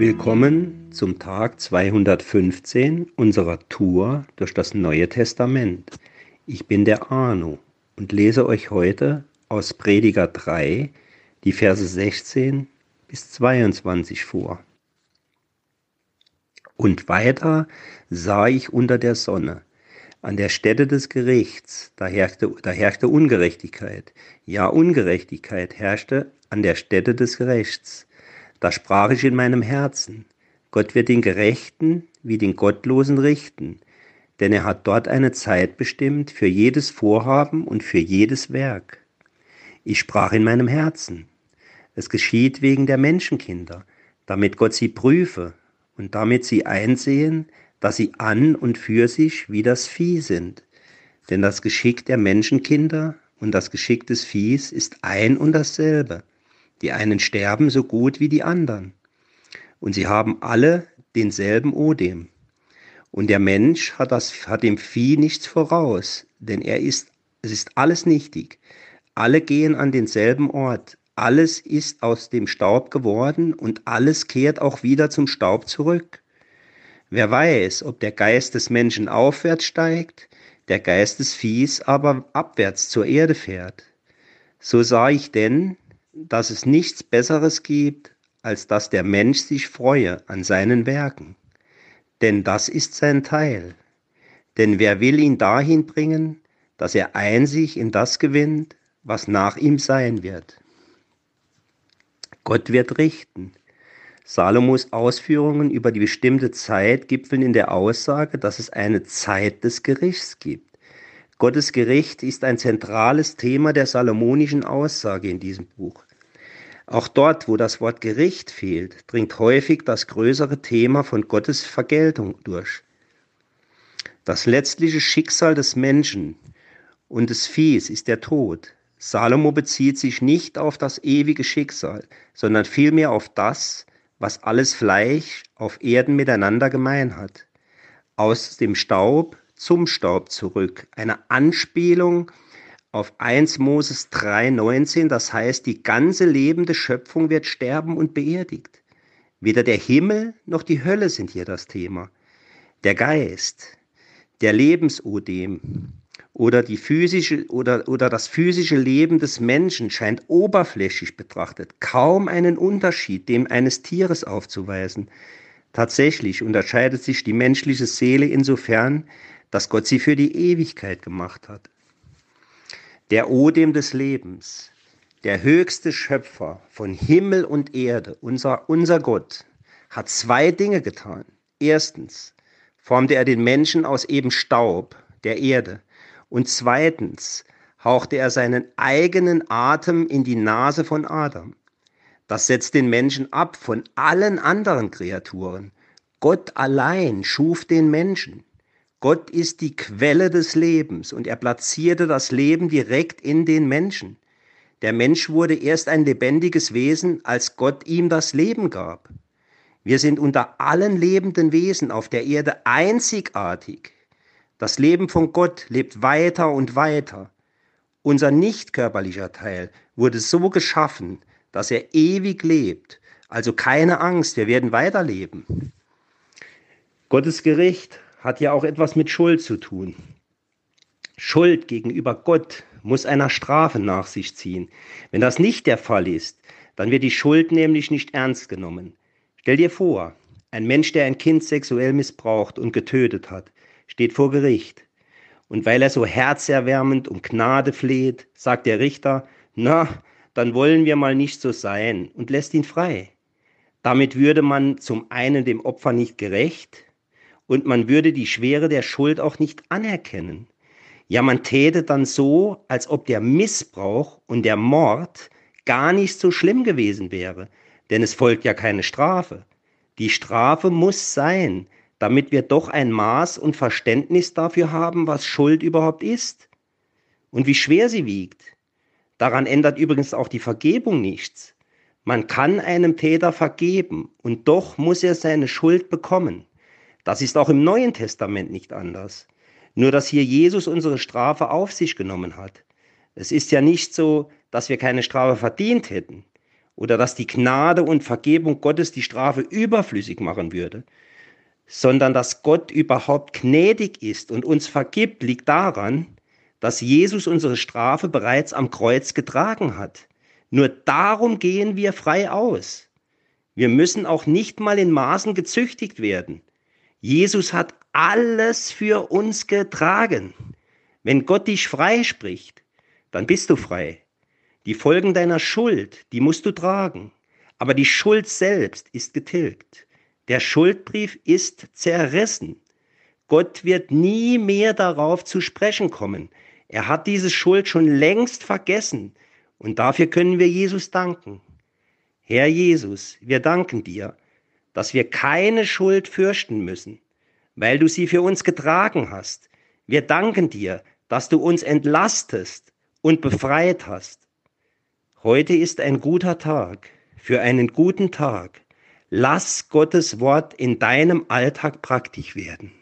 Willkommen zum Tag 215 unserer Tour durch das Neue Testament. Ich bin der Arno und lese euch heute aus Prediger 3 die Verse 16 bis 22 vor. Und weiter sah ich unter der Sonne, an der Stätte des Gerichts, da herrschte, da herrschte Ungerechtigkeit. Ja, Ungerechtigkeit herrschte an der Stätte des Rechts. Da sprach ich in meinem Herzen, Gott wird den Gerechten wie den Gottlosen richten, denn er hat dort eine Zeit bestimmt für jedes Vorhaben und für jedes Werk. Ich sprach in meinem Herzen, es geschieht wegen der Menschenkinder, damit Gott sie prüfe und damit sie einsehen, dass sie an und für sich wie das Vieh sind. Denn das Geschick der Menschenkinder und das Geschick des Viehs ist ein und dasselbe. Die einen sterben so gut wie die anderen. Und sie haben alle denselben Odem. Und der Mensch hat, das, hat dem Vieh nichts voraus, denn er ist, es ist alles nichtig. Alle gehen an denselben Ort. Alles ist aus dem Staub geworden und alles kehrt auch wieder zum Staub zurück. Wer weiß, ob der Geist des Menschen aufwärts steigt, der Geist des Viehs aber abwärts zur Erde fährt. So sah ich denn, dass es nichts Besseres gibt, als dass der Mensch sich freue an seinen Werken. Denn das ist sein Teil. Denn wer will ihn dahin bringen, dass er einzig in das gewinnt, was nach ihm sein wird? Gott wird richten. Salomos Ausführungen über die bestimmte Zeit gipfeln in der Aussage, dass es eine Zeit des Gerichts gibt. Gottes Gericht ist ein zentrales Thema der salomonischen Aussage in diesem Buch. Auch dort, wo das Wort Gericht fehlt, dringt häufig das größere Thema von Gottes Vergeltung durch. Das letztliche Schicksal des Menschen und des Viehs ist der Tod. Salomo bezieht sich nicht auf das ewige Schicksal, sondern vielmehr auf das, was alles Fleisch auf Erden miteinander gemein hat. Aus dem Staub zum Staub zurück. Eine Anspielung auf 1 Moses 3,19, das heißt, die ganze lebende Schöpfung wird sterben und beerdigt. Weder der Himmel noch die Hölle sind hier das Thema. Der Geist, der Lebensodem, oder, die physische, oder, oder das physische Leben des Menschen scheint oberflächlich betrachtet kaum einen Unterschied dem eines Tieres aufzuweisen. Tatsächlich unterscheidet sich die menschliche Seele insofern, dass Gott sie für die Ewigkeit gemacht hat. Der Odem des Lebens, der höchste Schöpfer von Himmel und Erde, unser, unser Gott, hat zwei Dinge getan. Erstens formte er den Menschen aus eben Staub, der Erde, und zweitens hauchte er seinen eigenen Atem in die Nase von Adam. Das setzt den Menschen ab von allen anderen Kreaturen. Gott allein schuf den Menschen. Gott ist die Quelle des Lebens und er platzierte das Leben direkt in den Menschen. Der Mensch wurde erst ein lebendiges Wesen, als Gott ihm das Leben gab. Wir sind unter allen lebenden Wesen auf der Erde einzigartig. Das Leben von Gott lebt weiter und weiter. Unser nicht körperlicher Teil wurde so geschaffen, dass er ewig lebt. Also keine Angst, wir werden weiterleben. Gottes Gericht hat ja auch etwas mit Schuld zu tun. Schuld gegenüber Gott muss einer Strafe nach sich ziehen. Wenn das nicht der Fall ist, dann wird die Schuld nämlich nicht ernst genommen. Stell dir vor, ein Mensch, der ein Kind sexuell missbraucht und getötet hat, steht vor Gericht. Und weil er so herzerwärmend um Gnade fleht, sagt der Richter, na, dann wollen wir mal nicht so sein und lässt ihn frei. Damit würde man zum einen dem Opfer nicht gerecht und man würde die Schwere der Schuld auch nicht anerkennen. Ja, man täte dann so, als ob der Missbrauch und der Mord gar nicht so schlimm gewesen wäre, denn es folgt ja keine Strafe. Die Strafe muss sein, damit wir doch ein Maß und Verständnis dafür haben, was Schuld überhaupt ist und wie schwer sie wiegt. Daran ändert übrigens auch die Vergebung nichts. Man kann einem Täter vergeben und doch muss er seine Schuld bekommen. Das ist auch im Neuen Testament nicht anders. Nur dass hier Jesus unsere Strafe auf sich genommen hat. Es ist ja nicht so, dass wir keine Strafe verdient hätten oder dass die Gnade und Vergebung Gottes die Strafe überflüssig machen würde, sondern dass Gott überhaupt gnädig ist und uns vergibt, liegt daran, dass Jesus unsere Strafe bereits am Kreuz getragen hat. Nur darum gehen wir frei aus. Wir müssen auch nicht mal in Maßen gezüchtigt werden. Jesus hat alles für uns getragen. Wenn Gott dich frei spricht, dann bist du frei. Die Folgen deiner Schuld, die musst du tragen. Aber die Schuld selbst ist getilgt. Der Schuldbrief ist zerrissen. Gott wird nie mehr darauf zu sprechen kommen. Er hat diese Schuld schon längst vergessen. Und dafür können wir Jesus danken. Herr Jesus, wir danken dir, dass wir keine Schuld fürchten müssen, weil du sie für uns getragen hast. Wir danken dir, dass du uns entlastest und befreit hast. Heute ist ein guter Tag. Für einen guten Tag. Lass Gottes Wort in deinem Alltag praktisch werden.